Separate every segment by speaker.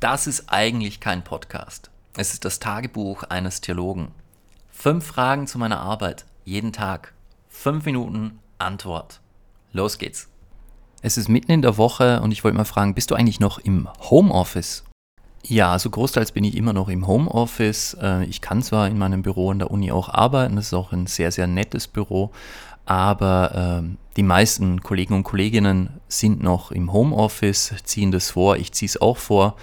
Speaker 1: Das ist eigentlich kein Podcast. Es ist das Tagebuch eines Theologen. Fünf Fragen zu meiner Arbeit, jeden Tag. Fünf Minuten Antwort. Los geht's. Es ist mitten in der Woche und ich wollte mal fragen, bist du eigentlich noch im Homeoffice? Ja, also großteils bin ich immer noch im Homeoffice. Äh, ich kann zwar in meinem Büro an der Uni auch arbeiten, das ist auch ein sehr, sehr nettes Büro, aber äh, die meisten Kollegen und Kolleginnen sind noch im Homeoffice, ziehen das vor, ich ziehe es auch vor.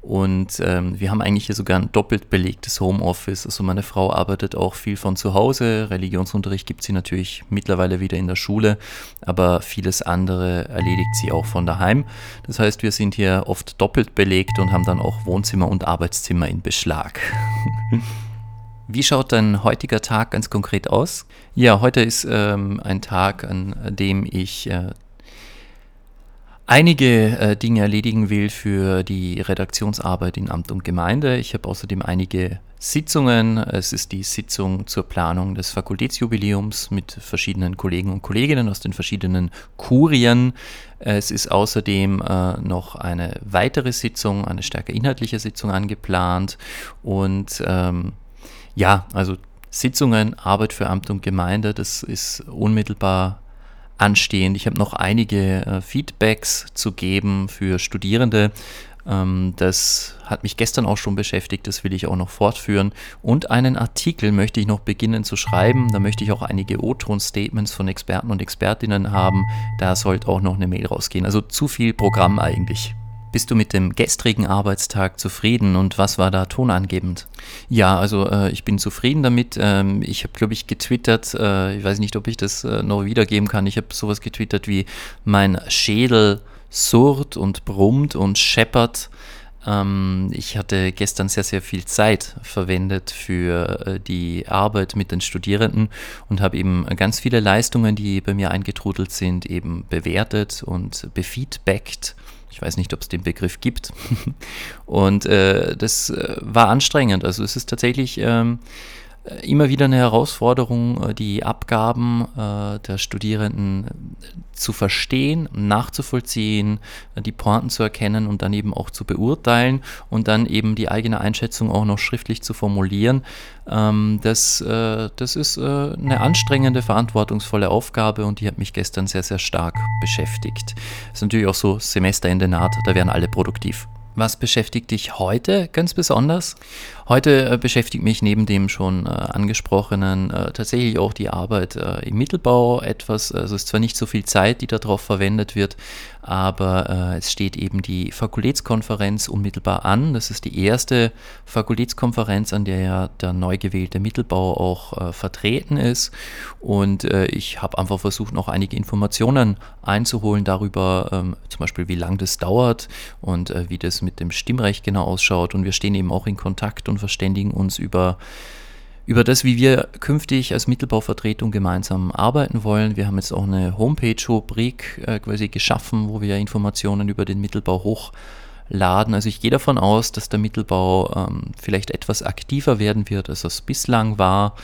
Speaker 1: Und ähm, wir haben eigentlich hier sogar ein doppelt belegtes Homeoffice. Also meine Frau arbeitet auch viel von zu Hause. Religionsunterricht gibt sie natürlich mittlerweile wieder in der Schule, aber vieles andere erledigt sie auch von daheim. Das heißt, wir sind hier oft doppelt belegt und haben dann auch Wohnzimmer und Arbeitszimmer in Beschlag. Wie schaut dein heutiger Tag ganz konkret aus? Ja, heute ist ähm, ein Tag, an dem ich äh, einige äh, Dinge erledigen will für die Redaktionsarbeit in Amt und Gemeinde. Ich habe außerdem einige Sitzungen. Es ist die Sitzung zur Planung des Fakultätsjubiläums mit verschiedenen Kollegen und Kolleginnen aus den verschiedenen Kurien. Es ist außerdem äh, noch eine weitere Sitzung, eine stärker inhaltliche Sitzung angeplant und ähm, ja, also Sitzungen, Arbeit für Amt und Gemeinde, das ist unmittelbar anstehend. Ich habe noch einige äh, Feedbacks zu geben für Studierende. Ähm, das hat mich gestern auch schon beschäftigt, das will ich auch noch fortführen. Und einen Artikel möchte ich noch beginnen zu schreiben. Da möchte ich auch einige O-Ton-Statements von Experten und Expertinnen haben. Da sollte auch noch eine Mail rausgehen. Also zu viel Programm eigentlich. Bist du mit dem gestrigen Arbeitstag zufrieden und was war da tonangebend? Ja, also äh, ich bin zufrieden damit. Ähm, ich habe, glaube ich, getwittert, äh, ich weiß nicht, ob ich das äh, noch wiedergeben kann. Ich habe sowas getwittert wie mein Schädel surrt und brummt und scheppert. Ähm, ich hatte gestern sehr, sehr viel Zeit verwendet für äh, die Arbeit mit den Studierenden und habe eben ganz viele Leistungen, die bei mir eingetrudelt sind, eben bewertet und befeedbackt ich weiß nicht, ob es den Begriff gibt. und äh, das äh, war anstrengend. Also es ist tatsächlich ähm, immer wieder eine Herausforderung, äh, die Abgaben äh, der Studierenden zu verstehen, nachzuvollziehen, äh, die Pointen zu erkennen und dann eben auch zu beurteilen und dann eben die eigene Einschätzung auch noch schriftlich zu formulieren. Ähm, das, das ist eine anstrengende, verantwortungsvolle Aufgabe und die hat mich gestern sehr, sehr stark beschäftigt. Es ist natürlich auch so Semesterende naht, da werden alle produktiv. Was beschäftigt dich heute ganz besonders? Heute äh, beschäftigt mich neben dem schon äh, angesprochenen äh, tatsächlich auch die Arbeit äh, im Mittelbau etwas. Also es ist zwar nicht so viel Zeit, die darauf verwendet wird, aber äh, es steht eben die Fakultätskonferenz unmittelbar an. Das ist die erste Fakultätskonferenz, an der ja der neu gewählte Mittelbau auch vertreten ist. Und ich habe einfach versucht, noch einige Informationen einzuholen darüber, ähm, zum Beispiel wie lange das dauert und wie das mit dem Stimmrecht genau ausschaut. Und wir stehen eben auch in Kontakt und und verständigen uns über, über das, wie wir künftig als Mittelbauvertretung gemeinsam arbeiten wollen. Wir haben jetzt auch eine Homepage-Rubrik äh, quasi geschaffen, wo wir Informationen über den Mittelbau hochladen. Also ich gehe davon aus, dass der Mittelbau ähm, vielleicht etwas aktiver werden wird, als es bislang war.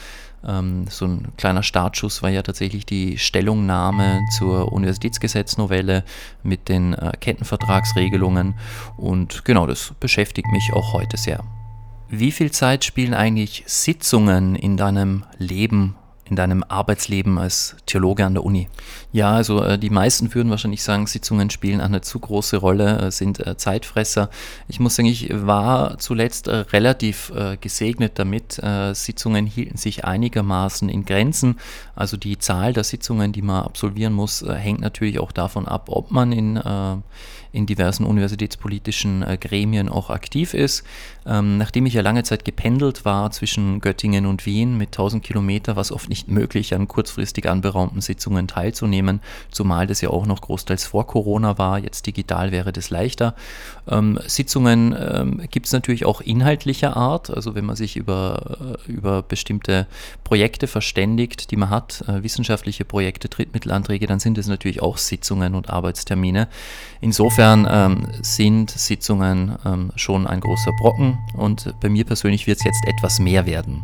Speaker 1: Ähm, so ein kleiner Startschuss war ja tatsächlich die Stellungnahme zur Universitätsgesetznovelle mit den äh, Kettenvertragsregelungen. Und genau das beschäftigt mich auch heute sehr. Wie viel Zeit spielen eigentlich Sitzungen in deinem Leben in deinem Arbeitsleben als Theologe an der Uni? Ja, also äh, die meisten würden wahrscheinlich sagen, Sitzungen spielen eine zu große Rolle, äh, sind äh, Zeitfresser. Ich muss sagen, ich war zuletzt äh, relativ äh, gesegnet damit. Äh, Sitzungen hielten sich einigermaßen in Grenzen. Also die Zahl der Sitzungen, die man absolvieren muss, hängt natürlich auch davon ab, ob man in, in diversen universitätspolitischen Gremien auch aktiv ist. Ähm, nachdem ich ja lange Zeit gependelt war zwischen Göttingen und Wien mit 1000 Kilometer, was oft nicht möglich, an kurzfristig anberaumten Sitzungen teilzunehmen, zumal das ja auch noch großteils vor Corona war. Jetzt digital wäre das leichter. Ähm, Sitzungen ähm, gibt es natürlich auch inhaltlicher Art, also wenn man sich über, äh, über bestimmte Projekte verständigt, die man hat, äh, wissenschaftliche Projekte, Drittmittelanträge, dann sind es natürlich auch Sitzungen und Arbeitstermine. Insofern ähm, sind Sitzungen ähm, schon ein großer Brocken und bei mir persönlich wird es jetzt etwas mehr werden.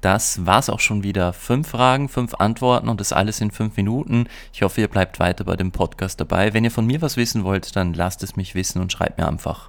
Speaker 1: Das war's auch schon wieder. Fünf Fragen, fünf Antworten und das alles in fünf Minuten. Ich hoffe, ihr bleibt weiter bei dem Podcast dabei. Wenn ihr von mir was wissen wollt, dann lasst es mich wissen und schreibt mir einfach.